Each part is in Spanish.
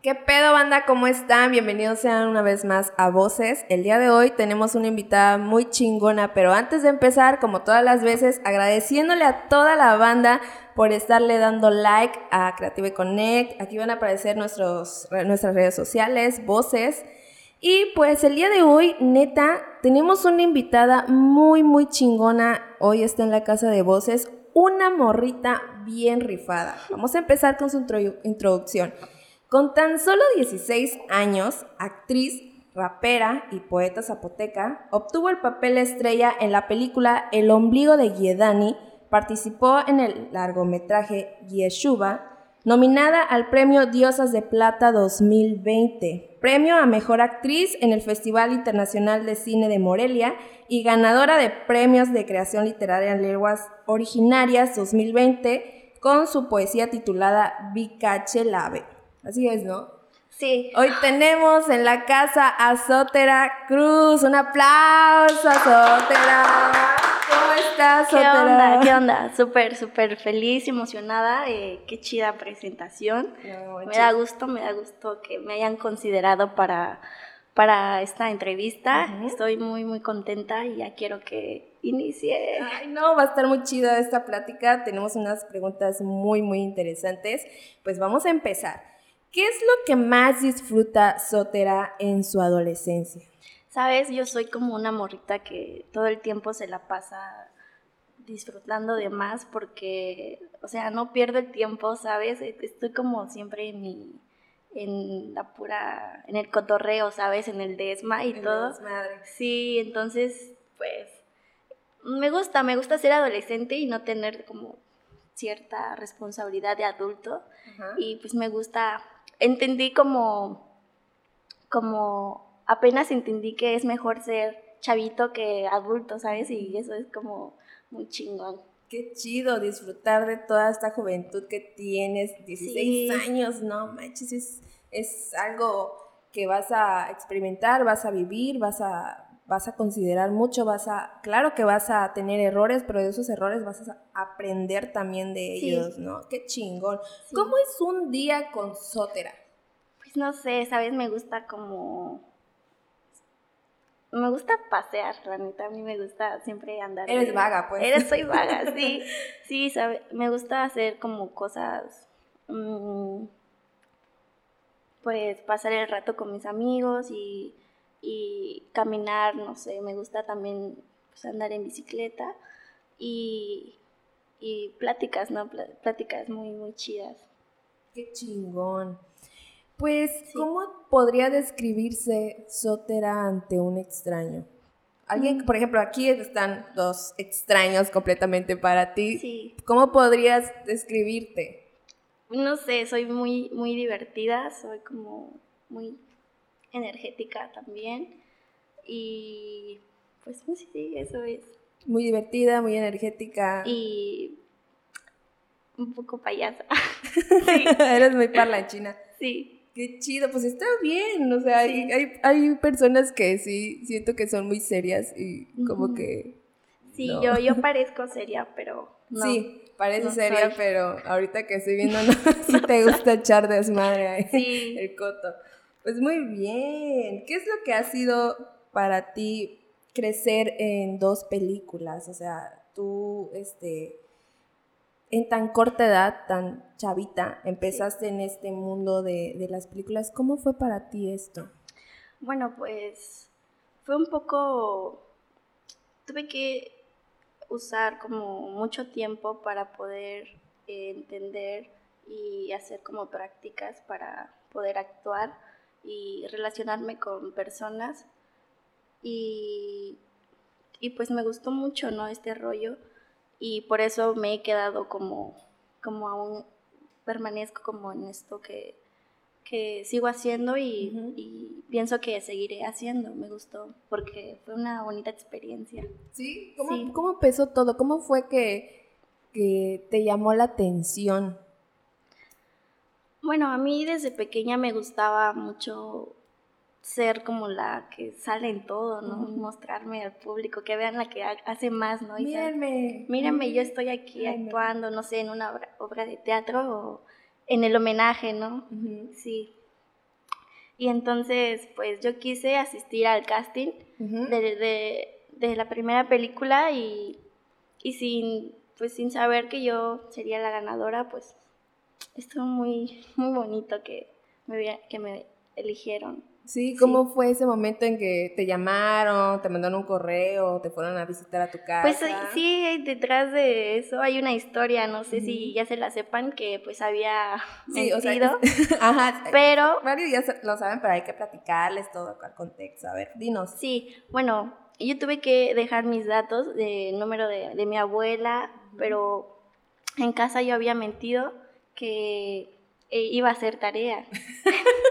¿Qué pedo, banda? ¿Cómo están? Bienvenidos sean una vez más a Voces. El día de hoy tenemos una invitada muy chingona, pero antes de empezar, como todas las veces, agradeciéndole a toda la banda por estarle dando like a Creative Connect. Aquí van a aparecer nuestros, nuestras redes sociales, Voces. Y pues el día de hoy, neta, tenemos una invitada muy, muy chingona. Hoy está en la casa de Voces, una morrita bien rifada. Vamos a empezar con su introducción. Con tan solo 16 años, actriz, rapera y poeta zapoteca, obtuvo el papel estrella en la película El ombligo de Giedani, participó en el largometraje Yeshuba, nominada al Premio Diosas de Plata 2020, premio a Mejor Actriz en el Festival Internacional de Cine de Morelia y ganadora de premios de creación literaria en lenguas originarias 2020 con su poesía titulada Vicache Lave. Así es, ¿no? Sí. Hoy tenemos en la casa a Sotera Cruz. Un aplauso a Sotera. ¿Cómo estás, Sotera? ¿Qué onda? ¿Qué onda? Súper, súper feliz emocionada. Eh, qué chida presentación. me da gusto, me da gusto que me hayan considerado para, para esta entrevista. Estoy muy, muy contenta y ya quiero que inicie. Ay, no, va a estar muy chida esta plática. Tenemos unas preguntas muy, muy interesantes. Pues vamos a empezar. ¿Qué es lo que más disfruta Sotera en su adolescencia? Sabes, yo soy como una morrita que todo el tiempo se la pasa disfrutando de más porque, o sea, no pierdo el tiempo, ¿sabes? Estoy como siempre en mi, en la pura, en el cotorreo, ¿sabes? En el desma y todo. Sí, entonces, pues, me gusta, me gusta ser adolescente y no tener como cierta responsabilidad de adulto. Y pues me gusta entendí como, como, apenas entendí que es mejor ser chavito que adulto, ¿sabes? Y eso es como muy chingón. Qué chido disfrutar de toda esta juventud que tienes, 16 años, no manches, es, es algo que vas a experimentar, vas a vivir, vas a vas a considerar mucho, vas a, claro que vas a tener errores, pero de esos errores vas a aprender también de ellos, ¿no? Qué chingón. ¿Cómo es un día con Sotera? Pues no sé, ¿sabes? Me gusta como... Me gusta pasear, la neta, a mí me gusta siempre andar. Eres vaga, pues. Eres, soy vaga, sí. Sí, ¿sabes? Me gusta hacer como cosas... Mm, pues pasar el rato con mis amigos y y caminar, no sé, me gusta también pues, andar en bicicleta y, y pláticas, ¿no? Pláticas muy, muy chidas. Qué chingón. Pues, ¿cómo podría describirse Sotera ante un extraño? Alguien, mm. por ejemplo, aquí están dos extraños completamente para ti. Sí. ¿Cómo podrías describirte? No sé, soy muy, muy divertida, soy como muy energética también. Y pues sí, eso es. Muy divertida, muy energética. Y un poco payasa. sí. Eres muy parlanchina. Sí. Qué chido, pues está bien, o sea, hay, hay, personas que sí, siento que son muy serias y como que... Sí, yo, yo parezco seria, pero no. Sí, parece seria, pero ahorita que estoy viendo, no, si te gusta echar desmadre ahí, sí. el coto. Pues muy bien. ¿Qué es lo que ha sido para ti crecer en dos películas? O sea, tú, este, en tan corta edad, tan chavita, empezaste en este mundo de, de las películas. ¿Cómo fue para ti esto? Bueno, pues fue un poco... Tuve que usar como mucho tiempo para poder entender y hacer como prácticas para poder actuar y relacionarme con personas y, y pues me gustó mucho, ¿no? Este rollo y por eso me he quedado como, como aún permanezco como en esto que, que sigo haciendo y, pienso que seguiré haciendo. Me gustó porque fue una bonita experiencia. ¿Sí? ¿Cómo, ¿cómo empezó todo? ¿Cómo fue que, que te llamó la atención? Bueno, a mí desde pequeña me gustaba mucho ser como la que sale en todo, ¿no? Mostrarme al público, que vean la que hace más, ¿no? Mírenme. Mírenme, yo estoy aquí actuando, no sé, en una obra, de teatro o en el homenaje, ¿no? Sí. Y entonces, pues yo quise asistir al casting de, de, la primera película y, y sin, pues sin saber que yo sería la ganadora, pues estuvo muy, muy bonito que me, que me eligieron. Sí, ¿cómo fue ese momento en que te llamaron, te mandaron un correo, te fueron a visitar a tu casa? Pues sí, detrás de eso hay una historia, no sé si ya se la sepan, que pues había sí, mentido, ajá, pero... Varios ya lo saben, pero hay que platicarles todo el contexto, a ver, dinos. Sí, bueno, yo tuve que dejar mis datos de número de, de mi abuela, pero en casa yo había mentido que eh, iba a hacer tarea.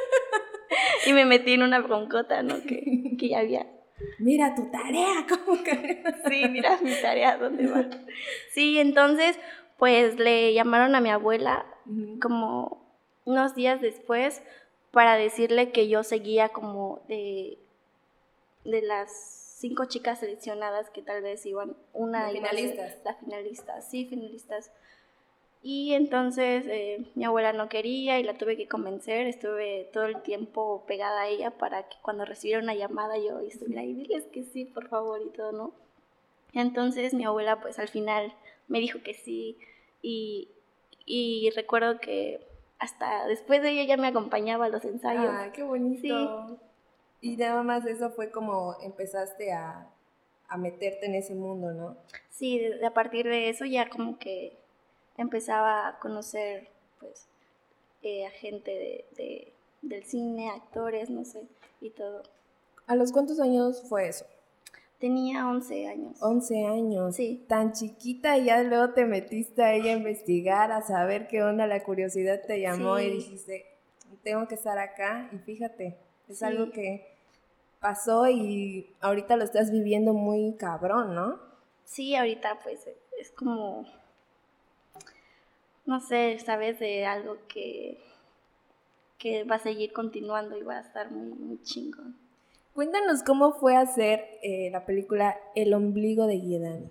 y me metí en una broncota, ¿no? Que, que ya había. Mira tu tarea, ¿cómo que? sí, mira mi tarea, ¿dónde va? Sí, entonces, pues le llamaron a mi abuela como unos días después para decirle que yo seguía como de, de las cinco chicas seleccionadas que tal vez iban una finalistas. La finalista, sí, finalistas. Y entonces eh, mi abuela no quería y la tuve que convencer. Estuve todo el tiempo pegada a ella para que cuando recibiera una llamada yo estuviera ahí, diles que sí, por favor, y todo, ¿no? Entonces mi abuela pues al final me dijo que sí y, y recuerdo que hasta después de ella ya me acompañaba a los ensayos. ¡Ah, qué bonito! Y nada más eso fue como empezaste a, a meterte en ese mundo, ¿no? Sí, a partir de eso ya como que empezaba a conocer pues eh, a gente de, del cine, actores, no sé, y todo. ¿A los cuántos años fue eso? Tenía 11 años. 11 años. Sí. Tan chiquita y ya luego te metiste a ella a investigar, a saber qué onda, la curiosidad te llamó y dijiste, tengo que estar acá y fíjate, es algo que pasó y ahorita lo estás viviendo muy cabrón, ¿no? Sí, ahorita pues es como no sé, sabes de algo que, que va a seguir continuando y va a estar muy, muy chingón. Cuéntanos cómo fue hacer eh, la película El ombligo de Guiedani.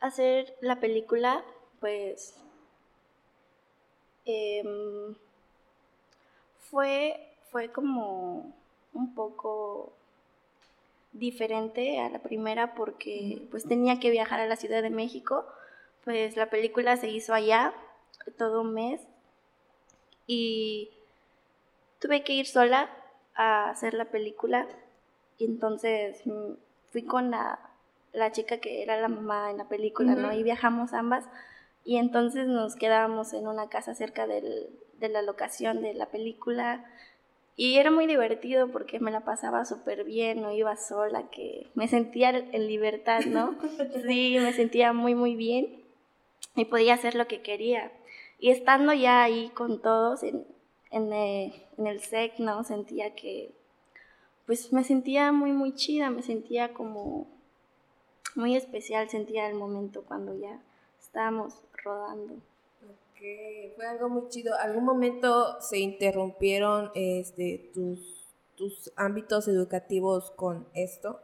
Hacer la película, pues, em, fue, fue como un poco diferente a la primera porque pues tenía que viajar a la Ciudad de México, pues la película se hizo allá todo un mes y tuve que ir sola a hacer la película y entonces mm, fui con la, chica que era la mamá en la película, ¿no? Y viajamos ambas y entonces nos quedábamos en una casa cerca del, de la locación de la película y era muy divertido porque me la pasaba súper bien, no iba sola, que me sentía en libertad, ¿no? Sí, me sentía muy, muy bien y podía hacer lo que quería. Y estando ya ahí con todos en, en, el, en el SEC, ¿no? Sentía que, pues me sentía muy, muy chida, me sentía como muy especial, sentía el momento cuando ya estábamos rodando. Ok, fue algo muy chido. ¿Algún momento se interrumpieron este, tus, tus ámbitos educativos con esto?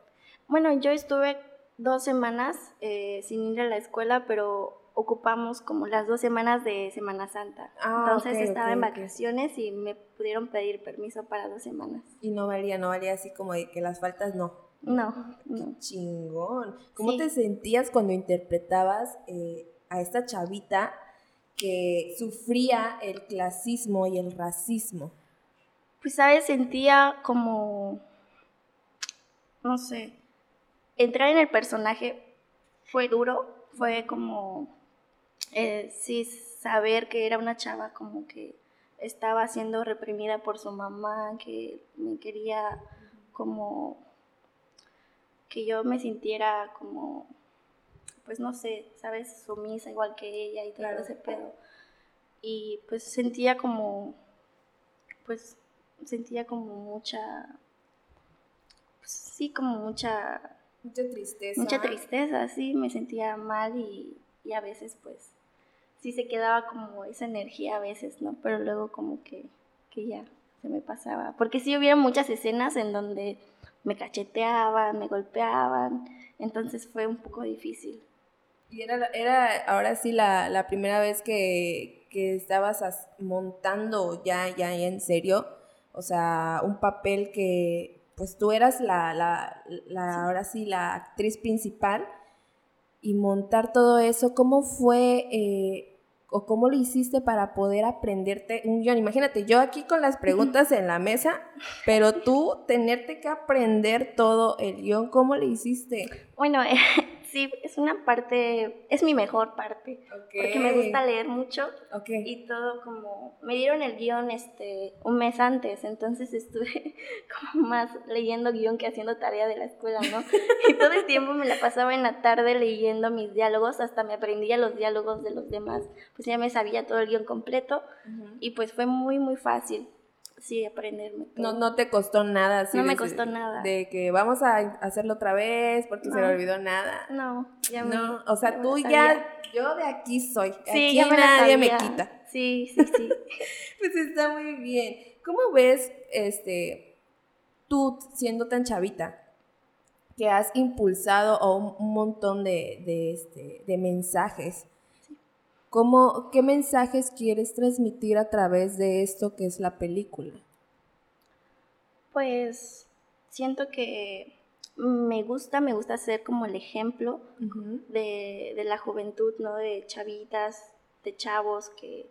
Bueno, yo estuve dos semanas eh, sin ir a la escuela, pero ocupamos como las dos semanas de Semana Santa. Ah, Entonces estaba en vacaciones y me pudieron pedir permiso para dos semanas. Y no valía, no valía así como de que las faltas no. No, no. chingón. ¿Cómo te sentías cuando interpretabas eh, a esta chavita que sufría el clasismo y el racismo? Pues, ¿sabes? Sentía como, no sé, entrar en el personaje fue duro, fue como eh, sí saber que era una chava como que estaba siendo reprimida por su mamá, que me quería como que yo me sintiera como, pues no sé, sabes, sumisa igual que ella y todo ese pedo. Y pues sentía como, pues sentía como mucha, pues, sí, como mucha... Mucha tristeza. Mucha tristeza, sí, me sentía mal y, y a veces pues sí se quedaba como esa energía a veces, ¿no? Pero luego como que, que ya se me pasaba. Porque sí hubiera muchas escenas en donde me cacheteaban, me golpeaban, entonces fue un poco difícil. ¿Y era, era ahora sí la, la primera vez que, que estabas montando ya, ya en serio? o sea, un papel que pues tú eras la, la, la ahora sí, la actriz principal y montar todo eso, ¿cómo fue eh, o cómo lo hiciste para poder aprenderte un guion? Imagínate, yo aquí con las preguntas en la mesa, pero tú tenerte que aprender todo el guion, ¿cómo lo hiciste? Bueno, sí, es una parte, es mi mejor parte, porque me gusta leer mucho y todo como, me dieron el guion este, un mes antes, entonces estuve como más leyendo guion que haciendo tarea de la escuela, ¿no? y todo el tiempo me la pasaba en la tarde leyendo mis diálogos, hasta me aprendía los diálogos de los demás, pues ya me sabía todo el guion completo y pues fue muy, muy fácil sí, aprenderme. No, no te costó nada. no me costó nada. De que vamos a hacerlo otra vez porque se me olvidó nada. No, ya me, No, o sea, tú ya, yo de aquí soy. Sí, aquí nadie me quita. Sí, sí, sí. pues está muy bien. ¿Cómo ves, este, tú siendo tan chavita, que has impulsado un, un montón de, de, este, de mensajes? ¿Cómo, ¿Qué mensajes quieres transmitir a través de esto que es la película? Pues siento que me gusta, me gusta ser como el ejemplo de, la juventud, ¿no? De chavitas, de chavos que,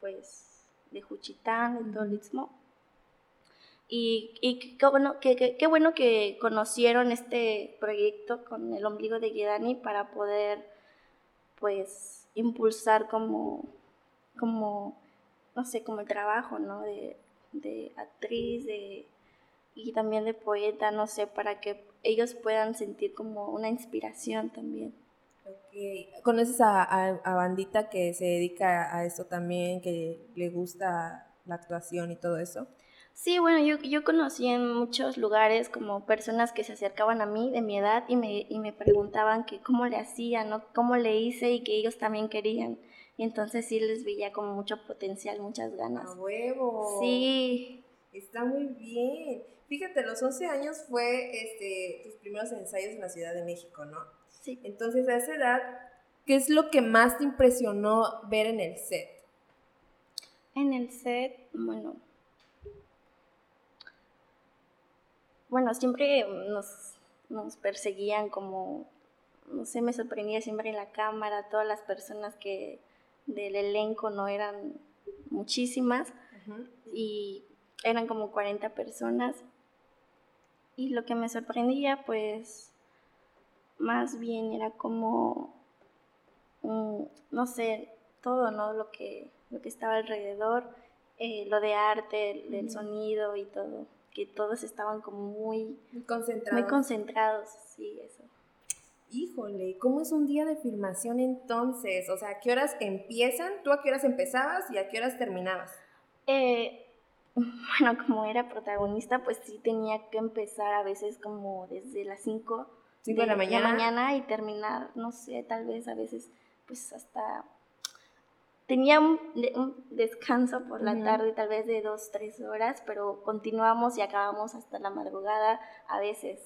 pues, de Juchitán, de todo el istmo. Y, y qué, bueno, qué, qué, bueno que conocieron este proyecto con el ombligo de Guedani para poder, pues, impulsar como, como, no sé, como el trabajo, ¿no? De, actriz, de, y también de poeta, no sé, para que ellos puedan sentir como una inspiración también. ¿Conoces a, a, bandita que se dedica a esto también, que le gusta la actuación y todo eso? Sí, bueno, yo, yo conocí en muchos lugares como personas que se acercaban a mí de mi edad y me, y me preguntaban que cómo le hacía, ¿no? Cómo le hice y que ellos también querían. Y entonces sí les veía como mucho potencial, muchas ganas. ¡A huevo! Sí. Está muy bien. Fíjate, los 11 años fue este, tus primeros ensayos en la Ciudad de México, ¿no? Sí. Entonces, a esa edad, ¿qué es lo que más te impresionó ver en el set? En el set, bueno, bueno, siempre nos, nos perseguían como, no sé, me sorprendía siempre en la cámara, todas las personas que del elenco no eran muchísimas y eran como 40 personas. Y lo que me sorprendía, pues, más bien era como, no sé, todo, ¿no? Lo que, lo que estaba alrededor, eh, lo de arte, del sonido y todo que todos estaban como muy, concentrados. Muy concentrados, sí, eso. Híjole, ¿cómo es un día de filmación entonces? O sea, ¿a qué horas empiezan? ¿Tú a qué horas empezabas y a qué horas terminabas? Eh, bueno, como era protagonista, pues sí tenía que empezar a veces como desde las 5 de, la mañana. mañana y terminar, no sé, tal vez a veces pues hasta Tenía un, descanso por la tarde, tal vez de dos, tres horas, pero continuamos y acabamos hasta la madrugada a veces.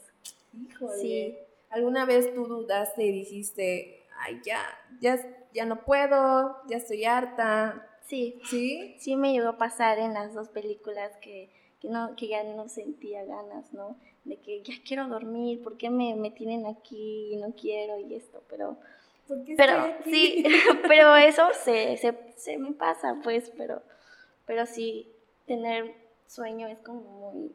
Híjole. Sí. ¿Alguna vez tú dudaste y dijiste, ay, ya, ya, ya no puedo, ya estoy harta? Sí. ¿Sí? Sí me llegó a pasar en las dos películas que, que, no, que ya no sentía ganas, ¿no? De que ya quiero dormir, ¿por qué me, me tienen aquí y no quiero y esto? Pero pero sí, pero eso se, se, se, me pasa, pues, pero, pero sí, tener sueño es como muy,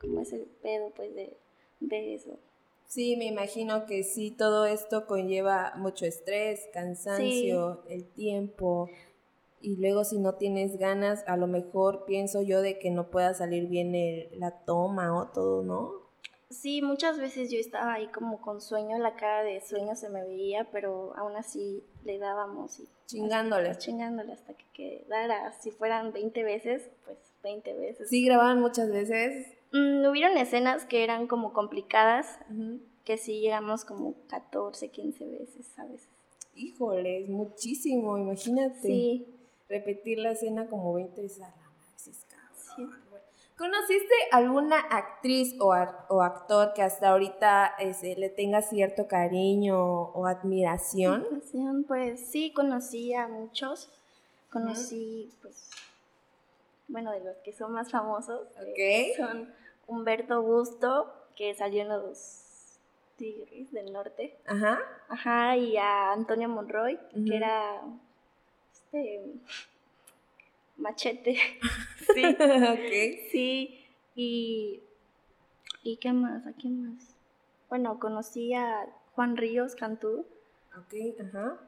como ese pedo, pues, de, de eso. Sí, me imagino que sí, todo esto conlleva mucho estrés, cansancio, el tiempo, y luego si no tienes ganas, a lo mejor pienso yo de que no pueda salir bien la toma o todo, ¿no? Sí, muchas veces yo estaba ahí como con sueño, la cara de sueño se me veía, pero aún así le dábamos y... Chingándole. Hasta, chingándole hasta que quedara. Si fueran 20 veces, pues 20 veces. ¿Sí grababan muchas veces? Mm, hubieron escenas que eran como complicadas, que sí llegamos como 14, 15 veces a veces. Híjole, es muchísimo, imagínate. Sí. Repetir la escena como 20 veces a la Sí. ¿Conociste alguna actriz o, o actor que hasta ahorita este, le tenga cierto cariño o admiración? Pues sí, conocí a muchos. Conocí, pues, bueno, de los que son más famosos, Ok. son Humberto Busto, que salió en los Tigres del Norte, Ajá. ajá, y a Antonio Monroy, que era este machete, sí, ok. sí, y ¿y qué más? ¿A quién más? Bueno, conocí a Juan Ríos Cantú Ok, ajá.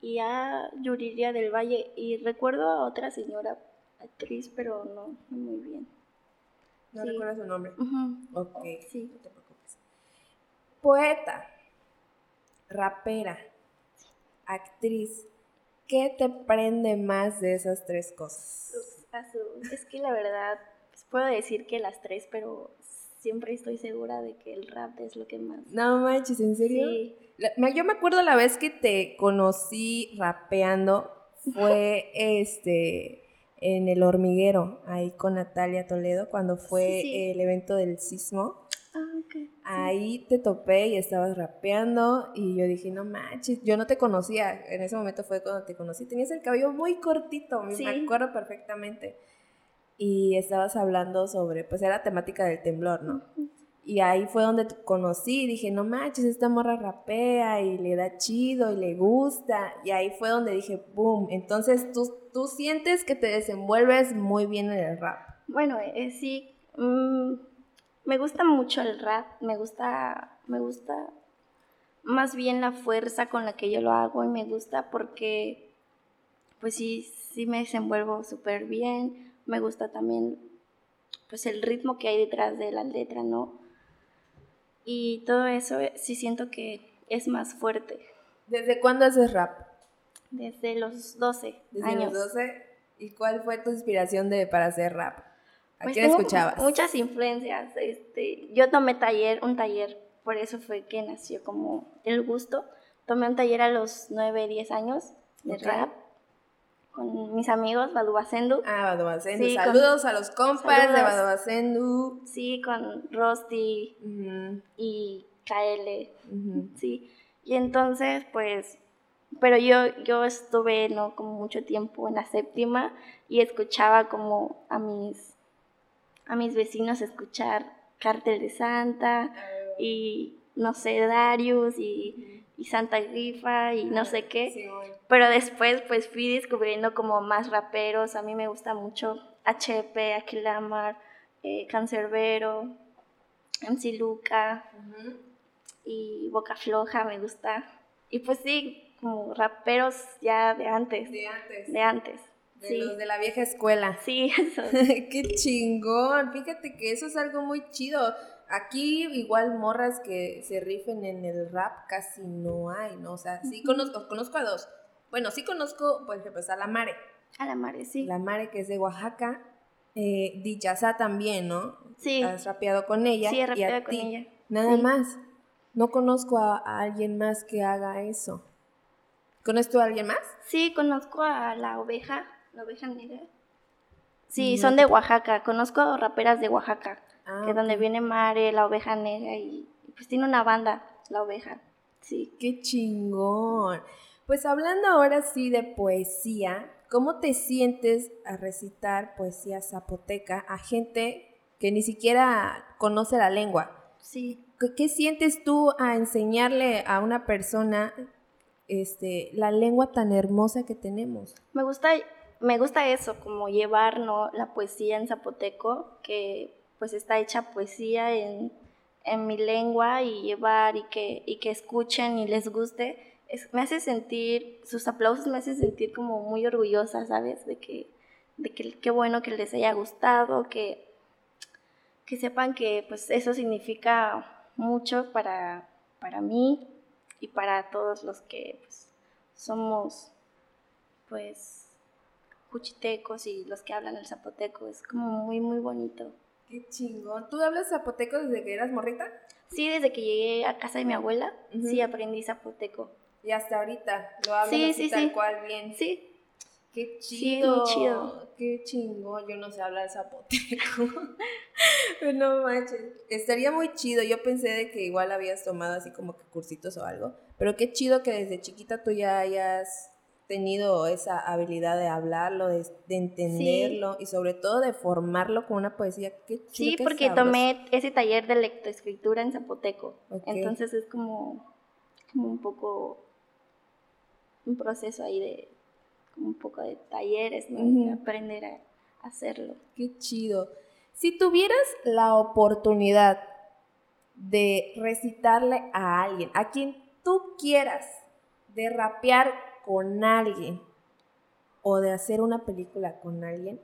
y a Yuriria del Valle y recuerdo a otra señora actriz, pero no, no muy bien. No Sí. recuerdo su nombre. Ujú, Ok. Sí. No te preocupes. Poeta, rapera, actriz. ¿Qué te prende más de esas tres cosas? Uf, Es que la verdad, pues, puedo decir que las tres, pero siempre estoy segura de que el rap es lo que más. No manches, ¿en serio? Sí, La- yo me acuerdo la vez que te conocí rapeando fue este en el hormiguero, ahí con Natalia Toledo, cuando fue Sí, sí. el evento del sismo. Ah. Ahí te topé y estabas rapeando y yo dije, no manches, yo no te conocía, en ese momento fue cuando te conocí, tenías el cabello muy cortito, me- Sí. me acuerdo perfectamente. Y estabas hablando sobre, pues era temática del temblor, ¿no? Y ahí fue donde te conocí, dije, no manches, esta morra rapea y le da chido y le gusta. Y ahí fue donde dije, boom, entonces tú, tú sientes que te desenvuelves muy bien en el rap. Bueno, eh, sí, mm, me gusta mucho el rap, me gusta, me gusta más bien la fuerza con la que yo lo hago y me gusta porque, pues sí, sí me desenvuelvo súper bien, me gusta también, pues el ritmo que hay detrás de la letra, ¿no? Y todo eso eh, sí siento que es más fuerte, ¿Desde cuándo haces rap? desde los 12 Desde años. los 12. ¿Y cuál fue tu inspiración de, para hacer rap? ¿A Pues quién tengo escuchabas? Muchas influencias. Este, yo tomé taller, un taller, por eso fue que nació como el gusto. Tomé un taller a los 9, 10 años de rap con mis amigos, Badu Basendu. Ah, Badobacendu. Sí, con- Saludos a los compas de Saludos. Badobacendu. Sí, con Ujú, y KL. ujú. Sí. Y entonces, pues, pero yo, yo estuve, ¿no? Como mucho tiempo en la séptima y escuchaba como a mis, a mis vecinos escuchar Cártel de Santa y, no sé, Darius y, y Santa Grifa y no sé qué. Sí, Pero después, pues, fui descubriendo como más raperos. A mí me gusta mucho HP, Aquilamar, eh, Cancerbero, MC Luca y Boca Floja me gusta. Y pues sí, como raperos ya de antes, De antes. de antes. De Sí, los de la vieja escuela. sí, eso. Qué chingón. Fíjate que eso es algo muy chido. Aquí igual morras que se rifen en el rap casi no hay, ¿no? O sea, sí conozco, conozco a dos. Bueno, sí conozco, por ejemplo, a la Mare. A la madre, sí. La Mare que es de Oaxaca. Eh, Dichaza también, ¿no? Sí, Has rapeado con ella. sí, y he rapeado con ti. ella. Nada Sí. más. No conozco a, a alguien más que haga eso. ¿Conoces tú a alguien más? Sí, conozco a la oveja, la oveja negra. Sí, No son de Oaxaca. Conozco raperas de Oaxaca, Ah, que es donde viene Mare, la oveja negra y y pues tiene una banda, la oveja. Sí. Qué chingón. Pues hablando ahora sí de poesía, ¿cómo te sientes a recitar poesía zapoteca a gente que ni siquiera conoce la lengua? Sí. ¿Qué, qué sientes tú a enseñarle a una persona este, la lengua tan hermosa que tenemos? Me gusta, me gusta eso, como llevar ¿no? la poesía en zapoteco, que pues está hecha poesía en, en mi lengua y llevar y que, y que escuchen y les guste. Me hace sentir, sus aplausos me hacen sentir como muy orgullosa, ¿sabes? De que, de que qué bueno que les haya gustado, que, que sepan que pues eso significa mucho para, para mí y para todos los que pues, somos pues cuchitecos y los que hablan el zapoteco. Es como muy, muy bonito. Qué chingón. ¿Tú hablas zapoteco desde que eras morrita? Sí, desde que llegué a casa de mi abuela, sí aprendí zapoteco. Y hasta ahorita lo Sí, así sí, tal sí. cual bien. Sí, Qué Sí, chido. muy chido. Qué chingón. Yo no sé hablar zapoteco. no manches. Estaría muy chido. Yo pensé de que igual habías tomado así como que cursitos o algo. Pero qué chido que desde chiquita tú ya hayas tenido esa habilidad de hablarlo, de, entenderlo y sobre todo de formarlo con una poesía. Qué sí, porque tomé ese taller de lectoescritura en zapoteco. Entonces es como, como un poco un proceso ahí de como un poco de talleres, ¿no? aprender a hacerlo. Qué chido. Si tuvieras la oportunidad de recitarle a alguien, a quien tú quieras, de rapear con alguien o de hacer una película con alguien,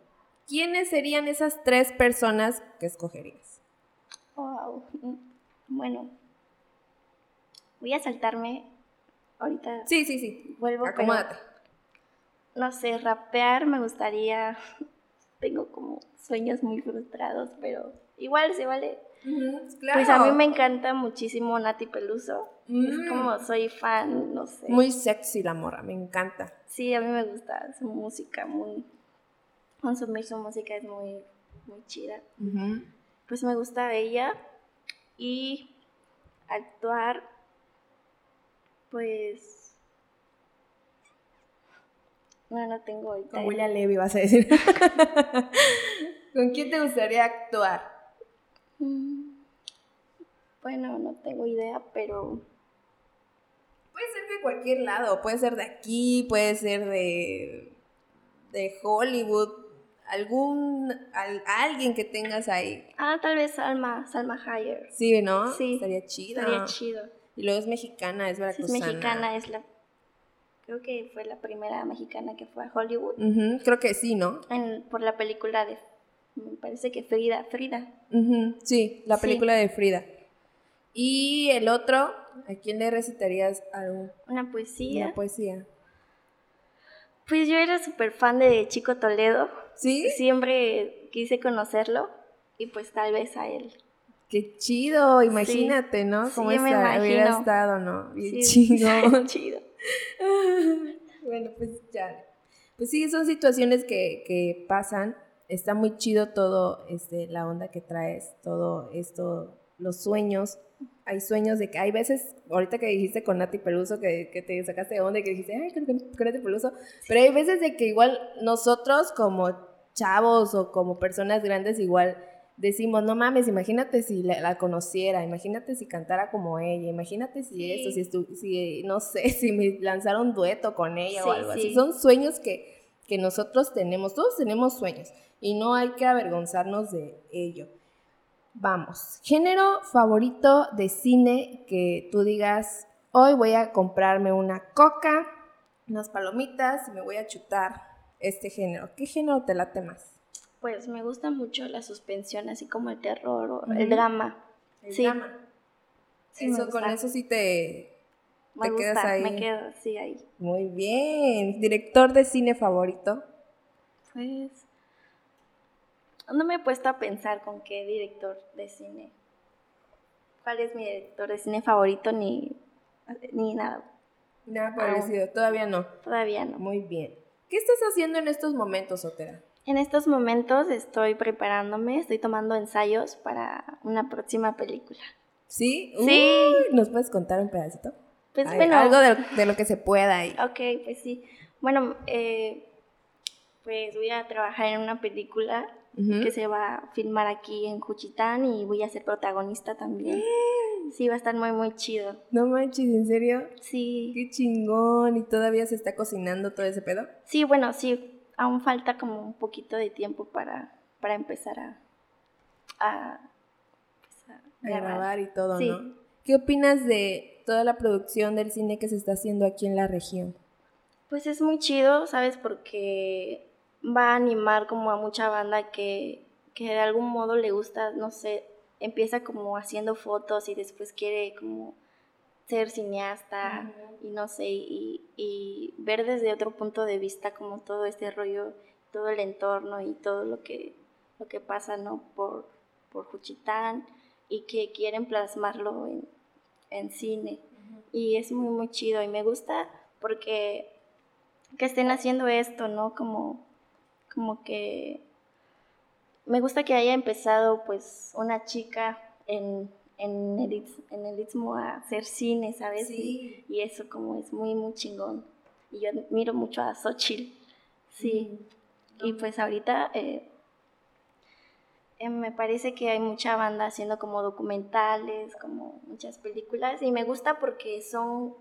¿quiénes serían esas tres personas que escogerías? Wow. Bueno, voy a saltarme ahorita. Sí, sí, sí. Vuelvo. Acomódate. no sé, rapear me gustaría. Tengo como sueños muy frustrados, pero igual se vale. Pues a mí me encanta muchísimo Nati Peluso. Es como soy fan, no sé. Muy sexy la morra, me encanta. Sí, a mí me gusta su música, muy. Consumir su música es muy, muy chida. Pues me gusta ella. Y actuar, pues. No, no tengo ahorita. Con William Levy vas a decir. ¿Con quién te gustaría actuar? Mm, bueno, no tengo idea, pero... Puede ser de cualquier lado, puede ser de aquí, puede ser de, de Hollywood, algún, alguien que tengas ahí. Ah, tal vez Salma, Salma Hayek. Sí, ¿no? Sí. Estaría chido. Estaría chido. Y luego es mexicana, es veracruzana. es mexicana, es la... Creo que fue la primera mexicana que fue a Hollywood. creo que sí, ¿no? por la película de me parece que Frida, Frida. sí, la película de Frida. Y el otro, ¿a quién le recitarías algo? Una poesía. Una poesía. Pues yo era súper fan de Chico Toledo. ¿Sí? Siempre quise conocerlo y pues tal vez a él. Qué chido, imagínate, ¿no? Cómo sí, hubiera estado, ¿no? Bien chido. chido. bueno, pues ya. Pues sí, son situaciones que, que pasan está muy chido todo, este, la onda que traes, todo esto, los sueños. Hay sueños de que hay veces, ahorita que dijiste con Nati Peluso, que, que te sacaste de onda y que dijiste, ay, con, Nati Peluso, pero hay veces de que igual nosotros como chavos o como personas grandes igual decimos, no mames, imagínate si la, conociera, imagínate si cantara como ella, imagínate si eso, si, si, no sé, si me lanzara un dueto con ella o algo así. Son sueños que, que nosotros tenemos, todos tenemos sueños y no hay que avergonzarnos de ello. Vamos, género favorito de cine que tú digas, hoy voy a comprarme una coca, unas palomitas y me voy a chutar este género. ¿Qué género te late más? Pues me gusta mucho la suspensión, así como el terror o el drama. El drama. eso, con eso sí te, te quedas ahí. Me quedo, sí, ahí. Muy bien. ¿Director de cine favorito? Pues no me he puesto a pensar con qué director de cine. ¿Cuál es mi director de cine favorito? Ni, ni nada. Nada parecido, todavía no. Todavía no. Muy bien. ¿Qué estás haciendo en estos momentos, Otera? En estos momentos estoy preparándome, estoy tomando ensayos para una próxima película. ¿Sí? Sí. ¿Nos puedes contar un pedacito? Pues bueno. Algo de, lo que se pueda ahí. Ok, pues sí. Bueno, eh, pues voy a trabajar en una película que se va a filmar aquí en Juchitán y voy a ser protagonista también. Sí, va a estar muy, muy chido. No manches, ¿en serio? Sí. Qué chingón. ¿Y todavía se está cocinando todo ese pedo? Sí, bueno, sí. Aún falta como un poquito de tiempo para, para empezar a, a, pues, grabar. y todo, ¿no? ¿Qué opinas de toda la producción del cine que se está haciendo aquí en la región? Pues es muy chido, ¿sabes? Porque va a animar como a mucha banda que, que de algún modo le gusta, no sé, empieza como haciendo fotos y después quiere como ser cineasta y no sé, y, y, ver desde otro punto de vista como todo este rollo, todo el entorno y todo lo que, lo que pasa, ¿no? Por, por Juchitán y que quieren plasmarlo en, en cine. Y es muy, muy chido y me gusta porque que estén haciendo esto, ¿no? Como como que me gusta que haya empezado pues una chica en, en, el, en el istmo a hacer cine, ¿sabes? Sí. Y, eso como es muy, muy chingón. y yo admiro mucho a Xochitl, sí. Y pues ahorita eh, eh, me parece que hay mucha banda haciendo como documentales, como muchas películas, y me gusta porque son,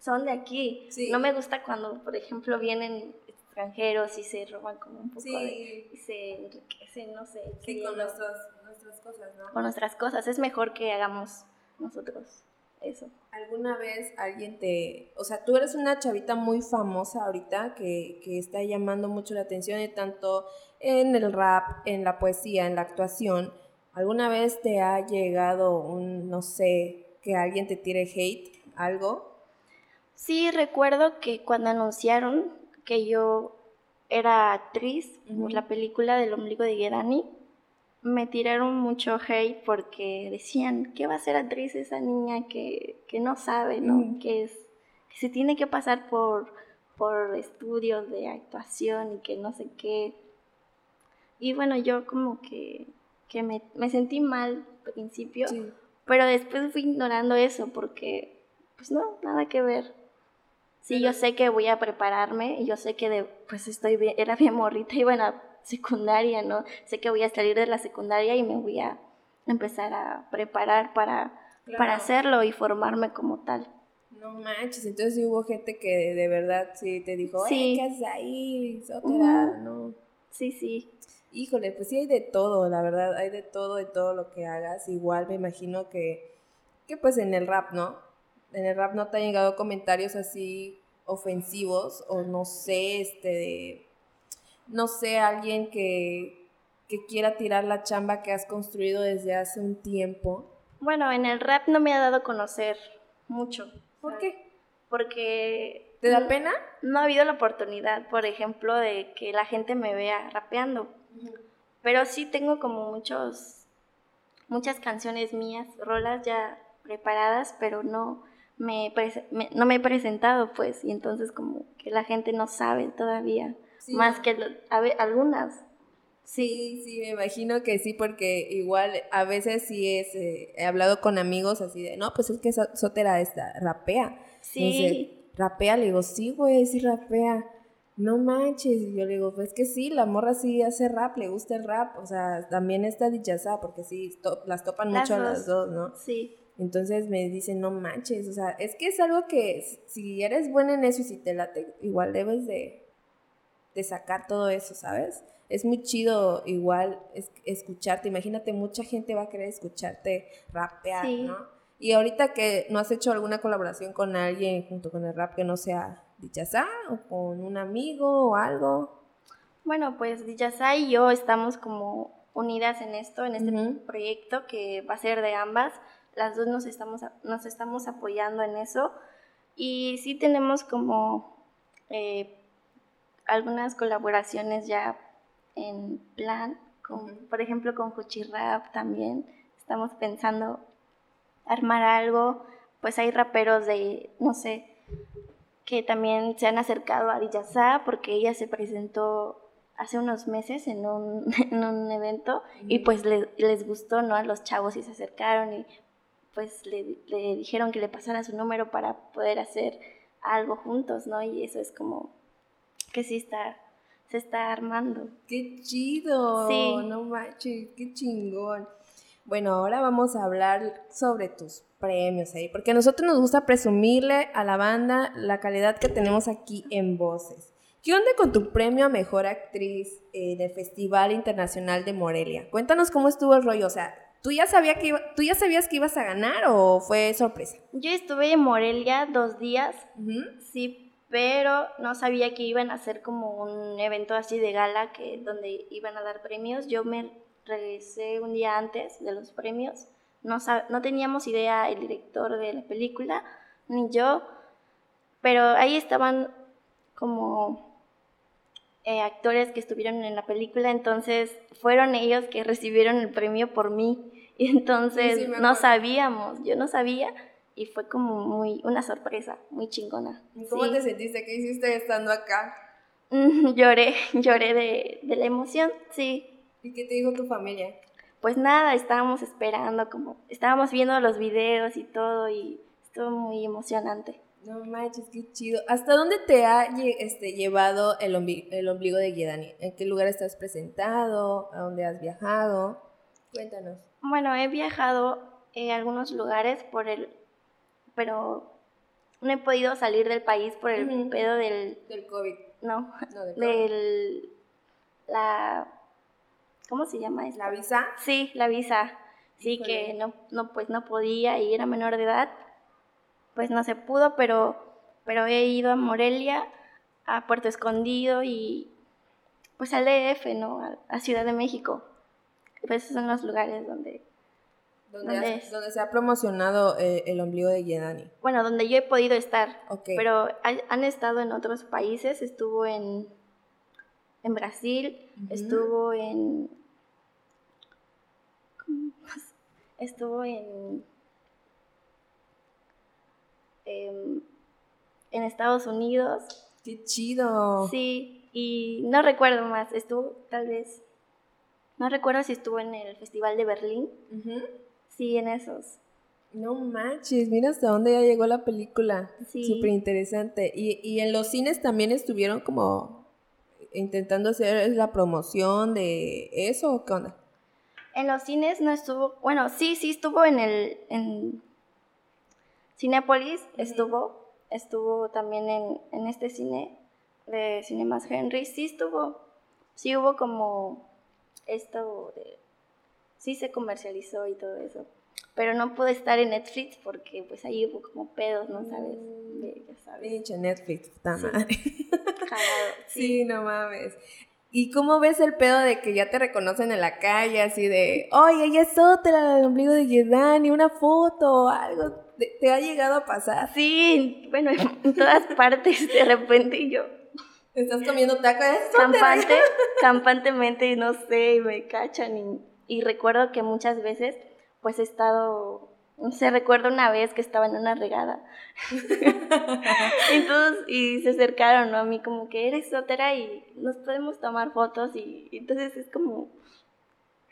son de aquí. No me gusta cuando, por ejemplo, vienen extranjeros y se roban como un poco de, y se enriquecen, no sé. Sí, con nuestras cosas, ¿no? Con nuestras cosas. Es mejor que hagamos nosotros eso. ¿Alguna vez alguien te, o sea, tú eres una chavita muy famosa ahorita que, que está llamando mucho la atención y tanto en el rap, en la poesía, en la actuación? ¿Alguna vez te ha llegado un, no sé, que alguien te tire hate, algo? Sí, recuerdo que cuando anunciaron que yo era actriz por la película del ombligo de Gedani, me tiraron mucho hate porque decían, ¿qué va a ser actriz esa niña que, no sabe, ¿no? Que, es, que se tiene que pasar por, por estudios de actuación y que no sé qué. Y bueno, yo como que, me, sentí mal al principio, pero después fui ignorando eso porque, pues no, nada que ver. Sí, yo sé que voy a prepararme y yo sé que de, pues estoy bien, era bien morrita y bueno, secundaria, ¿no? Sé que voy a salir de la secundaria y me voy a empezar a preparar para, para hacerlo y formarme como tal. No manches, entonces hubo gente que de verdad sí te dijo, sí. ¿qué haces ahí? ¿no? Sí, sí. Híjole, pues sí hay de todo, la verdad, hay de todo, de todo lo que hagas. Igual me imagino que, que pues en el rap, ¿no? En el rap no te han llegado comentarios así ofensivos o no sé, este, de no sé, alguien que, quiera tirar la chamba que has construido desde hace un tiempo? Bueno, en el rap no me ha dado a conocer mucho. ¿Por qué? Porque... ¿Te da pena? No ha habido la oportunidad, por ejemplo, de que la gente me vea rapeando. Pero sí tengo como muchos, muchas canciones mías, rolas ya preparadas, pero no me, no me he presentado, pues, y entonces como que la gente no sabe todavía más que a ver, algunas. Sí, sí, me imagino que sí, porque igual a veces sí es, eh, he hablado con amigos así de, no, pues es que Sotera esta, rapea. Sí. rapea, le digo, sí, güey, sí rapea. No manches, y yo le digo, pues que sí, la morra sí hace rap, le gusta el rap, o sea, también está dichasa, porque sí, las topan mucho a las dos, ¿no? Sí. Entonces me dicen, no manches, o sea, es que es algo que si eres buena en eso y si te late, igual debes de, de sacar todo eso, ¿sabes? Es muy chido igual escucharte. Imagínate, mucha gente va a querer escucharte rapear, ¿no? Y ahorita que no has hecho alguna colaboración con alguien junto con el rap que no sea Dichazá o con un amigo o algo. Bueno, pues Dichazá y yo estamos como unidas en esto, en este proyecto que va a ser de ambas. Las dos nos estamos, nos estamos apoyando en eso. Y sí tenemos como eh, algunas colaboraciones ya en plan, con, por ejemplo con Rap también. Estamos pensando armar algo, pues hay raperos de, no sé, que también se han acercado a Dijazá porque ella se presentó hace unos meses en un, en un evento y pues les gustó, ¿no? A los chavos y se acercaron y pues le, le dijeron que le pasara su número para poder hacer algo juntos, ¿no? Y eso es como que sí está, se está armando. ¡Qué chido! Sí. No manches, qué chingón. Bueno, ahora vamos a hablar sobre tus premios ahí, porque a nosotros nos gusta presumirle a la banda la calidad que tenemos aquí en Voces. ¿Qué onda con tu premio a Mejor Actriz eh, del Festival Internacional de Morelia? Cuéntanos cómo estuvo el rollo, o sea, ¿tú ya, sabía que ¿tú ya sabías que ibas a ganar o fue sorpresa? Yo estuve en Morelia dos días, sí, pero no sabía que iban a hacer como un evento así de gala que donde iban a dar premios. Yo me regresé un día antes de los premios. No, no teníamos idea el director de la película ni yo, pero ahí estaban como eh, actores que estuvieron en la película, entonces fueron ellos que recibieron el premio por mí. Y entonces no sabíamos, yo no sabía y fue como muy una sorpresa, muy chingona. ¿Cómo te sentiste? ¿Qué hiciste estando acá? lloré, lloré de, de, la emoción, sí. ¿Y qué te dijo tu familia? Pues nada, estábamos esperando, como estábamos viendo los videos y todo y estuvo muy emocionante. No manches, qué chido. ¿Hasta dónde te ha este, llevado el, el ombligo de Guedani? ¿En qué lugar estás presentado? ¿A dónde has viajado? Cuéntanos. Bueno, he viajado en algunos lugares por el... pero no he podido salir del país por el pedo del... Del COVID. No, del... La... ¿Cómo se llama eso? ¿La visa? Sí, la visa. Sí, que no, no, pues no podía y era menor de edad pues no se pudo, pero, pero he ido a Morelia, a Puerto Escondido y pues al DF, ¿no? A, Ciudad de México. Pues esos son los lugares donde... Donde, se ha promocionado eh, el ombligo de Yedani. Bueno, donde yo he podido estar. Pero han estado en otros países. Estuvo en, en Brasil, estuvo en... Estuvo en Em, en Estados Unidos. ¡Qué chido! Sí, y no recuerdo más, estuvo tal vez, no recuerdo si estuvo en el Festival de Berlín. Sí, en esos. No manches, mira hasta dónde ya llegó la película. Sí. Súper interesante. ¿Y, ¿Y en los cines también estuvieron como intentando hacer la promoción de eso o qué onda? En los cines no estuvo, bueno, sí, sí estuvo en el, en Cinépolis estuvo, estuvo también en, en este cine de Cinemas Henry, sí estuvo, sí hubo como esto de, sí se comercializó y todo eso, pero no pude estar en Netflix porque pues ahí hubo como pedos, ¿no sabes? Mm. De, ya sabes. Netflix, está mal. sí, no mames. ¿Y cómo ves el pedo de que ya te reconocen en la calle, así de, oye, ella es otra, el ombligo de Yedani, una foto, algo? ¿Te, ha llegado a pasar? Sí, bueno, en todas partes, de repente yo. ¿Estás comiendo tacos? Campante, campantemente, y no sé, y me cachan. Y, y recuerdo que muchas veces, pues he estado no sé, recuerdo una vez que estaba en una regada. entonces, y se acercaron a mí como que eres sotera y nos podemos tomar fotos y, entonces es como,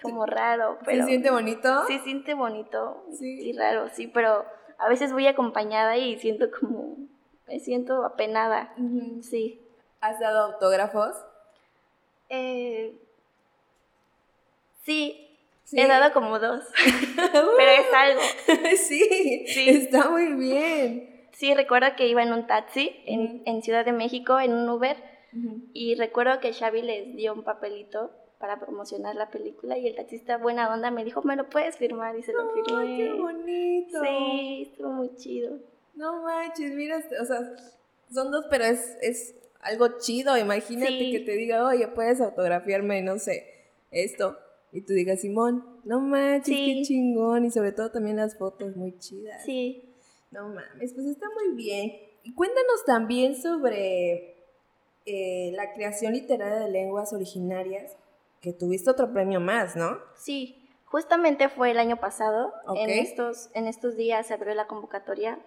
como raro. Pero, ¿Se siente bonito? Sí, siente bonito sí. y raro, sí, pero a veces voy acompañada y siento como, me siento apenada, sí. ¿Has dado autógrafos? Eh, sí, He dado como dos, pero es algo. sí, sí, está muy bien. Sí, recuerdo que iba en un taxi en, en Ciudad de México, en un Uber, y recuerdo que Xavi les dio un papelito para promocionar la película y el taxista buena onda me dijo, me lo puedes firmar y se lo firmé. ¡Qué bonito! Sí, estuvo muy chido. No manches, mira, o sea, son dos, pero es, es algo chido. Imagínate que te diga, oye, puedes autografiarme, no sé, esto y tú digas, Simón, no manches, qué chingón. Y sobre todo también las fotos muy chidas. Sí. No mames, pues está muy bien. Y cuéntanos también sobre eh, la creación literaria de lenguas originarias, que tuviste otro premio más, ¿no? Sí, justamente fue el año pasado. En, estos, en estos días se abrió la convocatoria.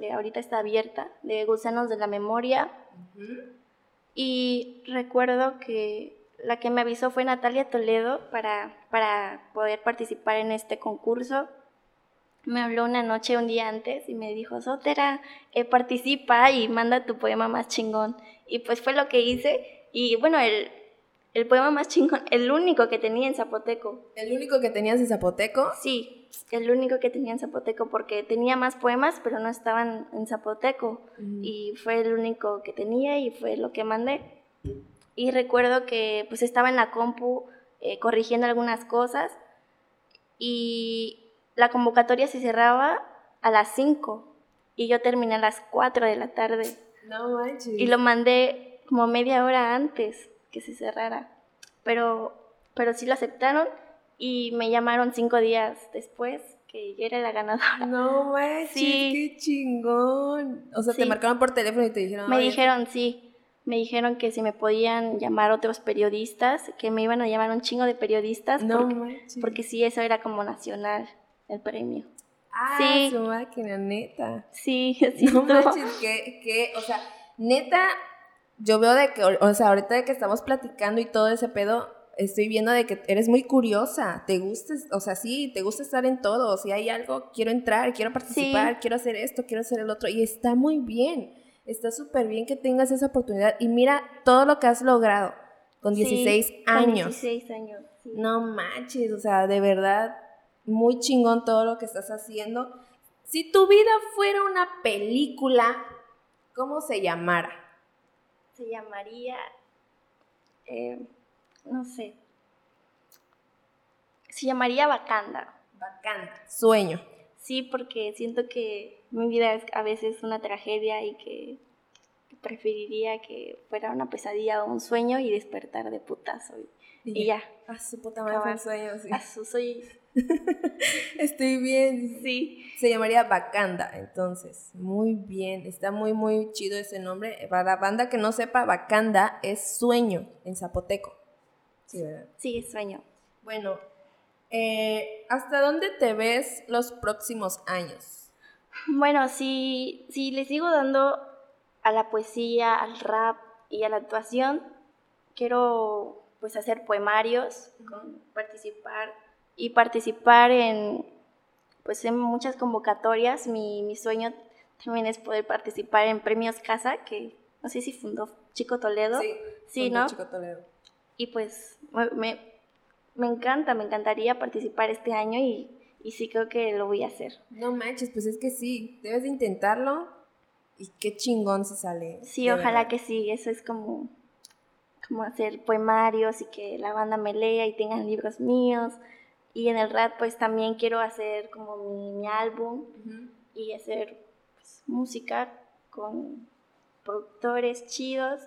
Eh, ahorita está abierta, de Gusanos de la Memoria. Y recuerdo que la que me avisó fue Natalia Toledo para, para poder participar en este concurso. Me habló una noche, un día antes, y me dijo, Sotera, eh, participa y manda tu poema más chingón. Y pues fue lo que hice. Y bueno, el, el poema más chingón, el único que tenía en zapoteco. ¿El único que tenías en zapoteco? Sí, el único que tenía en zapoteco, porque tenía más poemas, pero no estaban en zapoteco. Y fue el único que tenía y fue lo que mandé. Y recuerdo que pues estaba en la compu eh, corrigiendo algunas cosas y la convocatoria se cerraba a las 5 y yo terminé a las 4 de la tarde. No manches. Y lo mandé como media hora antes que se cerrara. Pero, pero sí lo aceptaron y me llamaron cinco días después que yo era la ganadora. No manches, qué chingón. O sea, te marcaron por teléfono y te dijeron. Me dijeron, sí me dijeron que si me podían llamar otros periodistas, que me iban a llamar un chingo de periodistas, no porque, porque sí, eso era como nacional, el premio. Ah, sí. su máquina, neta. Sí, sí. No manches, que, que, o sea, neta, yo veo de que, o sea, ahorita de que estamos platicando y todo ese pedo, estoy viendo de que eres muy curiosa, te gusta, o sea, sí, te gusta estar en todo, si hay algo, quiero entrar, quiero participar, quiero hacer esto, quiero hacer el otro, y está muy bien, está súper bien que tengas esa oportunidad, y mira todo lo que has logrado con 16 años. 16 años. No manches, o sea, de verdad, muy chingón todo lo que estás haciendo. Si tu vida fuera una película, ¿cómo se llamara? Se llamaría, eh, no sé, se llamaría Bacanda. Bacanda, sueño. Sí, porque siento que mi vida es a veces una tragedia y que preferiría que fuera una pesadilla o un sueño y despertar de putazo. Y, ya. A su puta madre un sueño, sí. A su soy. Estoy bien. Sí. Se llamaría Bacanda, entonces. Muy bien. Está muy, muy chido ese nombre. Para la banda que no sepa, Bacanda es sueño en zapoteco. Sí, ¿verdad? Sí, sueño. Bueno, eh, ¿hasta dónde te ves los próximos años? Bueno, si, si le sigo dando a la poesía, al rap y a la actuación, quiero pues hacer poemarios, participar y participar en pues en muchas convocatorias. Mi, mi, sueño también es poder participar en Premios Casa, que no sé si fundó Chico Toledo. Sí, sí ¿no? Chico Toledo. Y pues me, me encanta, me encantaría participar este año y, y sí creo que lo voy a hacer. No manches, pues es que sí, debes de intentarlo y qué chingón se sale. Sí, ojalá que sí, eso es como, como hacer poemarios y que la banda me lea y tengan libros míos. Y en el rap pues también quiero hacer como mi, álbum y hacer pues, música con productores chidos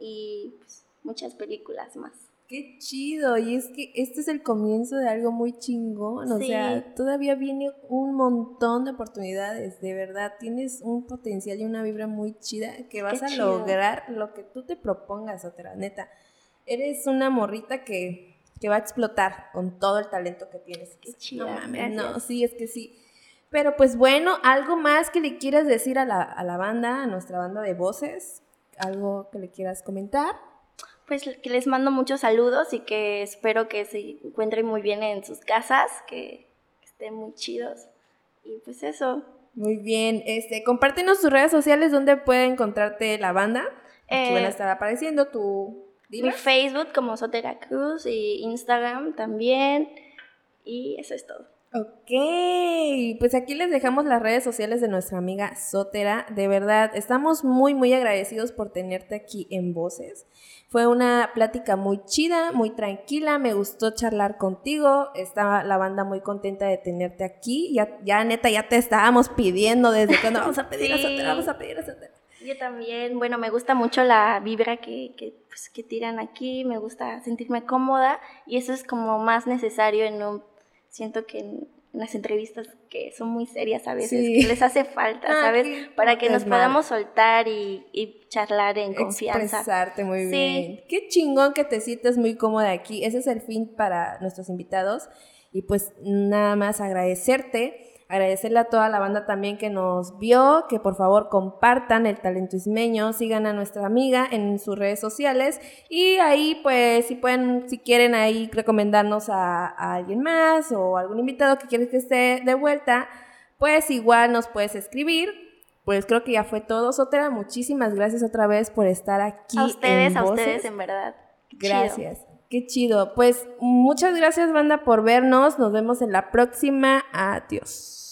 y pues, muchas películas más. Qué chido, y es que este es el comienzo de algo muy chingón, o sea, todavía viene un montón de oportunidades, de verdad, tienes un potencial y una vibra muy chida que vas a lograr lo que tú te propongas, otra neta. Eres una morrita que, que va a explotar con todo el talento que tienes. Qué chido. No no, sí, es que sí. Pero pues bueno, algo más que le quieras decir a la, a la banda, a nuestra banda de voces, algo que le quieras comentar pues que les mando muchos saludos y que espero que se encuentren muy bien en sus casas, que, estén muy chidos. Y pues eso. Muy bien, este, compártenos tus redes sociales donde puede encontrarte la banda. que van a eh, estar apareciendo tu... Mi Facebook como Sotera Cruz y Instagram también. Y eso es todo. Ok, pues aquí les dejamos las redes sociales de nuestra amiga Sotera. De verdad, estamos muy, muy agradecidos por tenerte aquí en Voces. Fue una plática muy chida, muy tranquila, me gustó charlar contigo, estaba la banda muy contenta de tenerte aquí, ya, ya neta, ya te estábamos pidiendo desde cuando vamos a pedir a Sotera, vamos a pedir a Sotera. Yo también, bueno, me gusta mucho la vibra que, que, pues, que tiran aquí, me gusta sentirme cómoda y eso es como más necesario en un siento que en las entrevistas que son muy serias a veces, que les hace falta, ah, ¿sabes? Para que nos podamos soltar y, charlar en confianza. Expresarte muy bien. Qué chingón que te sientes muy cómoda aquí. Ese es el fin para nuestros invitados. Y pues nada más agradecerte Agradecerle a toda la banda también que nos vio, que por favor compartan el talento ismeño, sigan a nuestra amiga en sus redes sociales y ahí pues si pueden, si quieren ahí recomendarnos a, alguien más o algún invitado que quieres que esté de vuelta, pues igual nos puedes escribir. Pues creo que ya fue todo, Sotera. Muchísimas gracias otra vez por estar aquí. A ustedes, a ustedes, en verdad. gracias. Qué chido. Pues muchas gracias, banda, por vernos. Nos vemos en la próxima. Adiós.